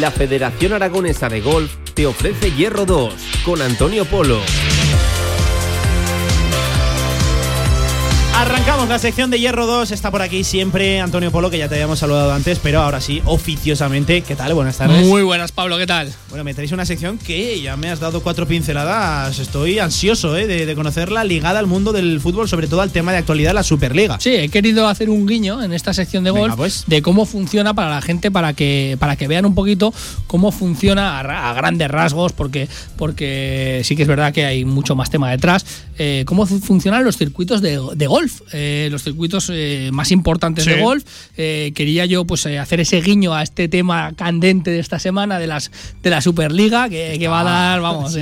la Federación Aragonesa de Golf te ofrece Hierro 2 con Antonio Polo. Arrancamos la sección de Hierro 2. Está por aquí siempre Antonio Polo, que ya te habíamos saludado antes, pero ahora sí, oficiosamente. ¿Qué tal? Buenas tardes. Muy buenas, Pablo, ¿qué tal? Bueno, me traéis una sección que ya me has dado cuatro pinceladas. Estoy ansioso ¿eh? de, conocerla ligada al mundo del fútbol, sobre todo al tema de actualidad, la Superliga. Sí, he querido hacer un guiño en esta sección de golf pues. de cómo funciona para la gente, para que, para que vean un poquito cómo funciona a, grandes rasgos, porque, porque sí que es verdad que hay mucho más tema detrás. Eh, cómo funcionan los circuitos de, de golf eh, los circuitos eh, más importantes de golf. Eh, quería yo pues hacer ese guiño a este tema candente de esta semana de las de la Superliga que, va a dar, vamos,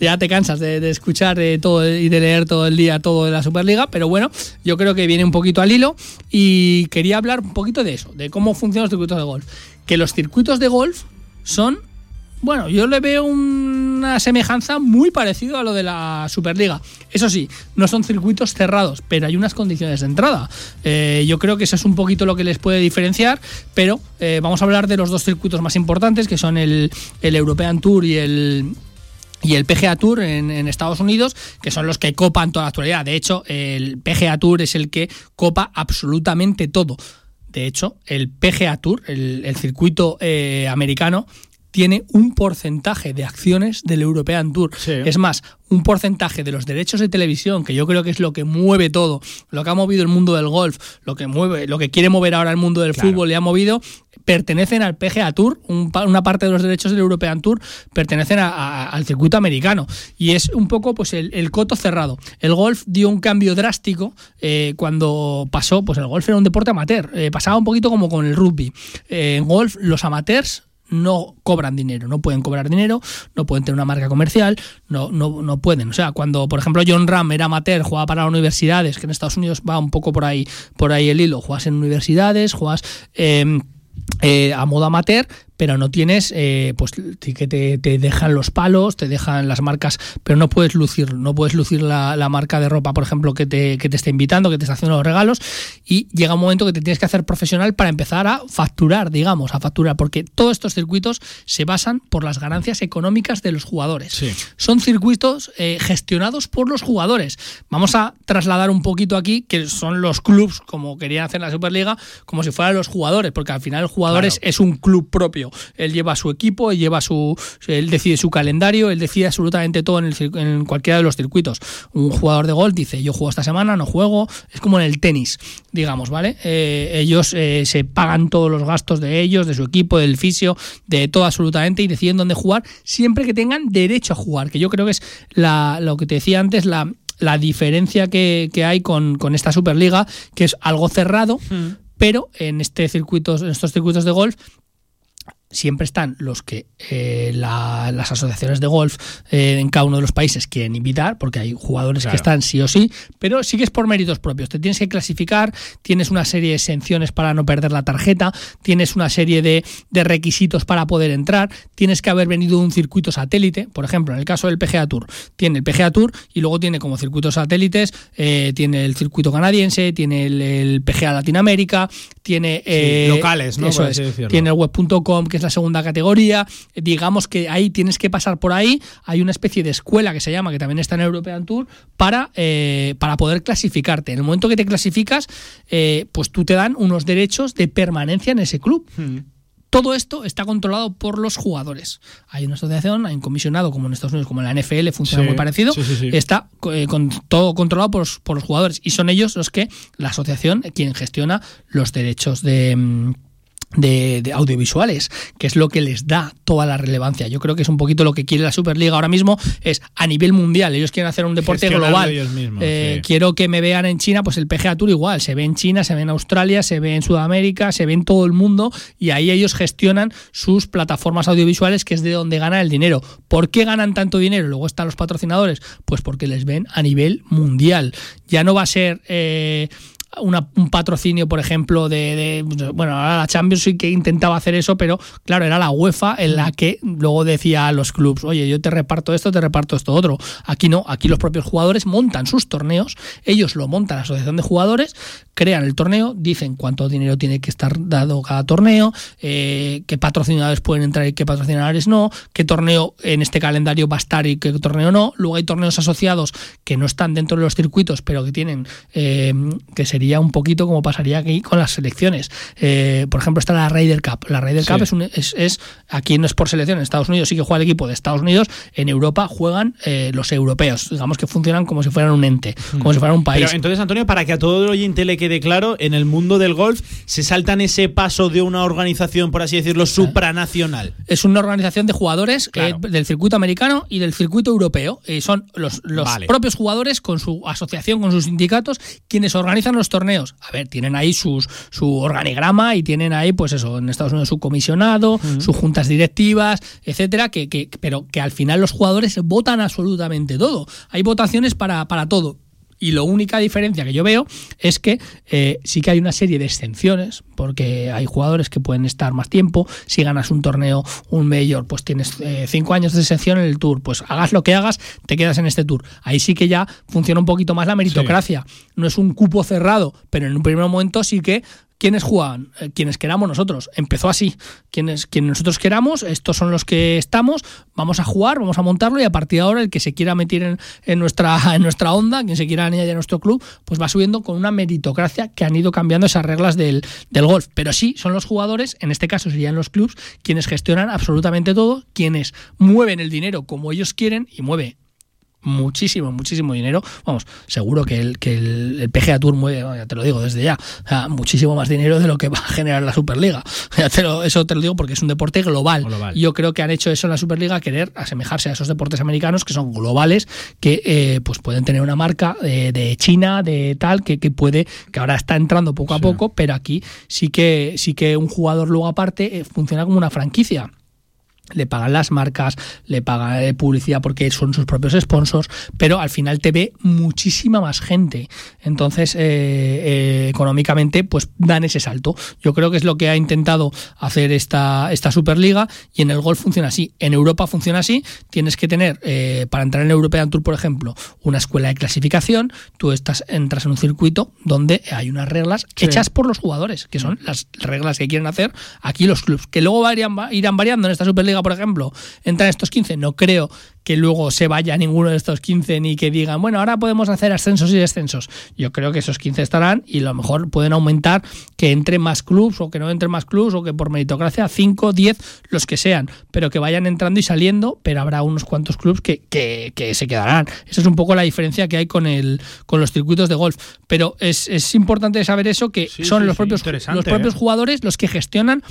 ya te cansas de, escuchar todo y de leer todo el día todo de la Superliga, pero bueno, yo creo que viene un poquito al hilo y quería hablar un poquito de eso, de cómo funcionan los circuitos de golf. Que los circuitos de golf son bueno, yo le veo una semejanza muy parecida a lo de la Superliga. Eso sí, no son circuitos cerrados, pero hay unas condiciones de entrada. Eh, yo creo que eso es un poquito lo que les puede diferenciar, pero eh, vamos a hablar de los dos circuitos más importantes, que son el, European Tour y el, y el PGA Tour en, Estados Unidos, que son los que copan toda la actualidad. De hecho, el PGA Tour es el que copa absolutamente todo. De hecho, el PGA Tour, el, circuito eh, americano, tiene un porcentaje de acciones del European Tour. Es más, un porcentaje de los derechos de televisión, que yo creo que es lo que mueve todo, lo que ha movido el mundo del golf, lo que mueve, lo que quiere mover ahora el mundo del fútbol y ha movido, pertenecen al PGA Tour, una parte de los derechos del European Tour pertenecen al circuito americano y es un poco pues el, coto cerrado. El golf dio un cambio drástico eh, cuando pasó, pues el golf era un deporte amateur, eh, pasaba un poquito como con el rugby. Eh, en golf los amateurs no cobran dinero, no pueden cobrar dinero, no pueden tener una marca comercial, no, no, no pueden. O sea, cuando, por ejemplo, John Ram era amateur, jugaba para universidades, que en Estados Unidos va un poco por ahí, por ahí el hilo, juegas en universidades, juegas eh, eh, a modo amateur, pero no tienes, eh, pues que te, dejan los palos, te dejan las marcas, pero no puedes lucir, no puedes lucir la, marca de ropa, por ejemplo, que te, que te está invitando, que te está haciendo los regalos, y llega un momento que te tienes que hacer profesional para empezar a facturar, digamos, a facturar, porque todos estos circuitos se basan por las ganancias económicas de los jugadores. Son circuitos eh, gestionados por los jugadores. Vamos a trasladar un poquito aquí, que son los clubs, como querían hacer la Superliga, como si fueran los jugadores, porque al final el jugador es un club propio. Él lleva su equipo, él lleva su, él decide su calendario, él decide absolutamente todo en, el, en cualquiera de los circuitos. Un jugador de golf dice, yo juego esta semana, no juego. Es como en el tenis, digamos, ¿vale? Eh, ellos eh, se pagan todos los gastos de ellos, de su equipo, del fisio, de todo absolutamente y deciden dónde jugar siempre que tengan derecho a jugar, que yo creo que es la, lo que te decía antes, la, la diferencia que, que hay con, con, esta Superliga, que es algo cerrado, hmm. pero en este circuito, en estos circuitos de golf siempre están los que eh, las asociaciones de golf eh, en cada uno de los países quieren invitar, porque hay jugadores que están sí o sí, pero sigues por méritos propios. Te tienes que clasificar, tienes una serie de exenciones para no perder la tarjeta, tienes una serie de, requisitos para poder entrar, tienes que haber venido de un circuito satélite, por ejemplo, en el caso del PGA Tour, tiene el PGA Tour y luego tiene como circuitos satélites, eh, tiene el circuito canadiense, tiene el, PGA Latinoamérica, tiene... locales, ¿no? Eso es, tiene el web.com, que la segunda categoría. Digamos que ahí tienes que pasar por ahí. Hay una especie de escuela que se llama, que también está en European Tour, para, eh, para poder clasificarte. En el momento que te clasificas, eh, pues tú te dan unos derechos de permanencia en ese club. Hmm. Todo esto está controlado por los jugadores. Hay una asociación, hay un comisionado, como en Estados Unidos, como en la NFL, funciona muy parecido. está eh, con, todo controlado por por los, jugadores. Y son ellos los que, la asociación, quien gestiona los derechos de de, audiovisuales, que es lo que les da toda la relevancia. Yo creo que es un poquito lo que quiere la Superliga ahora mismo, es a nivel mundial. Ellos quieren hacer un deporte global. Eh, quiero que me vean en China, pues el PGA Tour igual, se ve en China, se ve en Australia, se ve en Sudamérica, se ve en todo el mundo y ahí ellos gestionan sus plataformas audiovisuales, que es de donde gana el dinero. ¿Por qué ganan tanto dinero? Luego están los patrocinadores, pues porque les ven a nivel mundial. Ya no va a ser... Eh, un patrocinio, por ejemplo, de, bueno, ahora la Champions sí que intentaba hacer eso, pero claro, era la UEFA en la que luego decía a los clubes, oye, yo te reparto esto, te reparto esto otro. Aquí no, aquí los propios jugadores montan sus torneos, ellos lo montan la asociación de jugadores, crean el torneo, dicen cuánto dinero tiene que estar dado cada torneo, eh, qué patrocinadores pueden entrar y qué patrocinadores no, qué torneo en este calendario va a estar y qué torneo no. Luego hay torneos asociados que no están dentro de los circuitos, pero que tienen, eh, que sería un poquito como pasaría aquí con las selecciones. Eh, por ejemplo, está la Ryder Cup. La Ryder Cup es, un, es, aquí no es por selección, en Estados Unidos sí que juega el equipo de Estados Unidos, en Europa juegan los europeos, digamos que funcionan como si fueran un ente, como si fueran un país. entonces, Antonio, para que a todo el oyente le quede claro, en el mundo del golf se saltan ese paso de una organización, por así decirlo, supranacional. Es una organización de jugadores eh, del circuito americano y del circuito europeo. Eh, son los, los propios jugadores con su asociación, con sus sindicatos, quienes organizan los torneos. A ver, tienen ahí sus, su organigrama y tienen ahí, pues eso, en Estados Unidos su comisionado, sus juntas directivas, etcétera, que, que, pero que al final los jugadores votan absolutamente todo. Hay votaciones para, para todo. Y la única diferencia que yo veo es que eh, sí que hay una serie de exenciones, porque hay jugadores que pueden estar más tiempo. Si ganas un torneo, un mayor, pues tienes eh, cinco años de exención en el tour. Pues hagas lo que hagas, te quedas en este tour. Ahí sí que ya funciona un poquito más la meritocracia. No es un cupo cerrado, pero en un primer momento sí que ¿Quiénes juegan? Eh, quienes queramos nosotros. Empezó así. Quienes, quienes nosotros queramos, estos son los que estamos, vamos a jugar, vamos a montarlo y a partir de ahora el que se quiera meter en, nuestra, en nuestra onda, quien se quiera añadir a nuestro club, pues va subiendo con una meritocracia que han ido cambiando esas reglas del, del golf. Pero sí, son los jugadores, en este caso serían los clubs, quienes gestionan absolutamente todo, quienes mueven el dinero como ellos quieren y mueve muchísimo, muchísimo dinero. Vamos, seguro que el, que el, PGA Tour mueve, ya te lo digo desde ya, muchísimo más dinero de lo que va a generar la Superliga. Ya te eso te lo digo porque es un deporte global. Yo creo que han hecho eso en la Superliga, querer asemejarse a esos deportes americanos que son globales, que eh, pues pueden tener una marca de, China, de tal, que, que, puede, que ahora está entrando poco a poco, pero aquí sí que, sí que un jugador luego aparte eh, funciona como una franquicia le pagan las marcas, le pagan eh, publicidad porque son sus propios sponsors, pero al final te ve muchísima más gente. Entonces, eh, eh, económicamente, pues dan ese salto. Yo creo que es lo que ha intentado hacer esta, esta Superliga y en el golf funciona así. En Europa funciona así. Tienes que tener, para entrar en European Tour, por ejemplo, una escuela de clasificación. Tú estás, entras en un circuito donde hay unas reglas hechas por los jugadores, que son las reglas que quieren hacer aquí los clubs, que luego irán variando en esta Superliga por ejemplo, entran estos 15, no creo que luego se vaya ninguno de estos 15 ni que digan, bueno, ahora podemos hacer ascensos y descensos. Yo creo que esos 15 estarán y a lo mejor pueden aumentar que entre más clubs o que no entre más clubs o que por meritocracia 5, 10, los que sean, pero que vayan entrando y saliendo, pero habrá unos cuantos clubs que, que, se quedarán. Esa es un poco la diferencia que hay con, el, con los circuitos de golf. Pero es, es importante saber eso, que son los, propios, los propios ¿eh? jugadores los que gestionan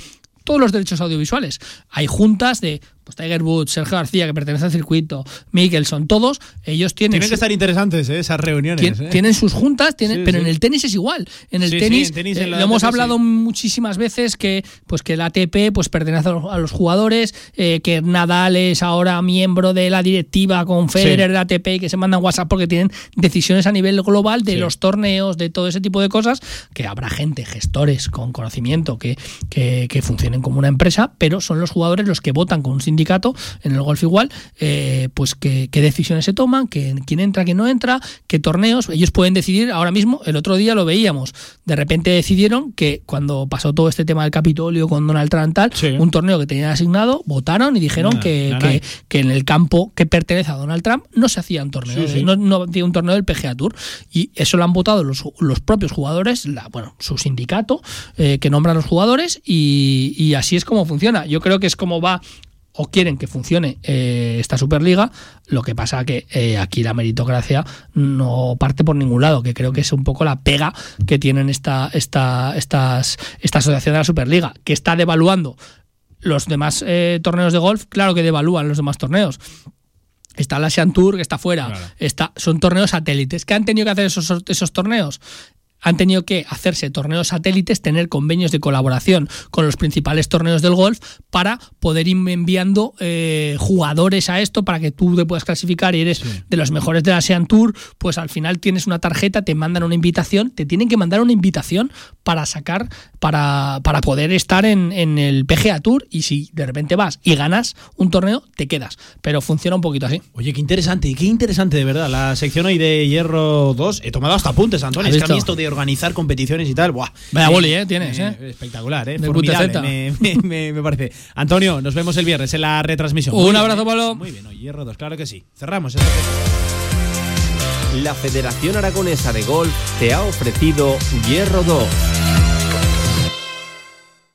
todos los derechos audiovisuales. Hay juntas de pues Tiger Woods, Sergio García, que pertenece al circuito, Mickelson, todos, ellos tienen. Tienen que estar interesantes ¿eh? esas reuniones. ¿eh? Tienen sus juntas, tienen, pero en el tenis es igual. En el tenis, eh, lo hemos hablado muchísimas veces que, pues que el ATP pues, pertenece a los, jugadores, que Nadal es ahora miembro de la directiva con Federer de ATP y que se mandan WhatsApp porque tienen decisiones a nivel global de los torneos, de todo ese tipo de cosas, que habrá gente, gestores con conocimiento que, que, que funcionen como una empresa, pero son los jugadores los que votan con un sindicato, en el golf igual, eh, pues qué, decisiones se toman, que, quién entra, quién no entra, qué torneos. Ellos pueden decidir ahora mismo, el otro día lo veíamos, de repente decidieron que cuando pasó todo este tema del Capitolio con Donald Trump, tal, un torneo que tenían asignado, votaron y dijeron que, que, en el campo que pertenece a Donald Trump no se hacían torneos, no, no había un torneo del PGA Tour. Y eso lo han votado los, los propios jugadores, la, bueno, su sindicato, eh, que nombran los jugadores, y, y así es como funciona. Yo creo que es como va o quieren que funcione eh, esta Superliga, lo que pasa que eh, aquí la meritocracia no parte por ningún lado, que creo que es un poco la pega que tienen esta, esta, estas, esta asociación de la Superliga, que está devaluando los demás eh, torneos de golf, claro que devalúan los demás torneos. Está la Asian Tour, que está fuera. Está, son torneos satélites. ¿Qué han tenido que hacer esos, esos torneos? Han tenido que hacerse torneos satélites, tener convenios de colaboración con los principales torneos del golf para poder ir enviando eh, jugadores a esto para que tú te puedas clasificar y eres de los mejores de la ASEAN Tour, pues al final tienes una tarjeta, te mandan una invitación, te tienen que mandar una invitación para sacar, para, para poder estar en, en el PGA Tour y si de repente vas y ganas un torneo, te quedas. Pero funciona un poquito así. Oye, qué interesante, qué interesante de verdad. La sección hoy de Hierro 2, he tomado hasta apuntes, Antonio. ¿Has Es que a mí esto de organizar competiciones y tal, ¡buah! Vaya Eh, boli, eh, tienes, eh. Espectacular, ¿eh? De Formidable, me, me- parece. Antonio, nos vemos el viernes en la retransmisión. Un Muy bien, abrazo, ¿eh? Pablo. Muy bien, hoy Hierro 2, claro que sí. Cerramos esta sección. La Federación Aragonesa de Golf te ha ofrecido Hierro 2.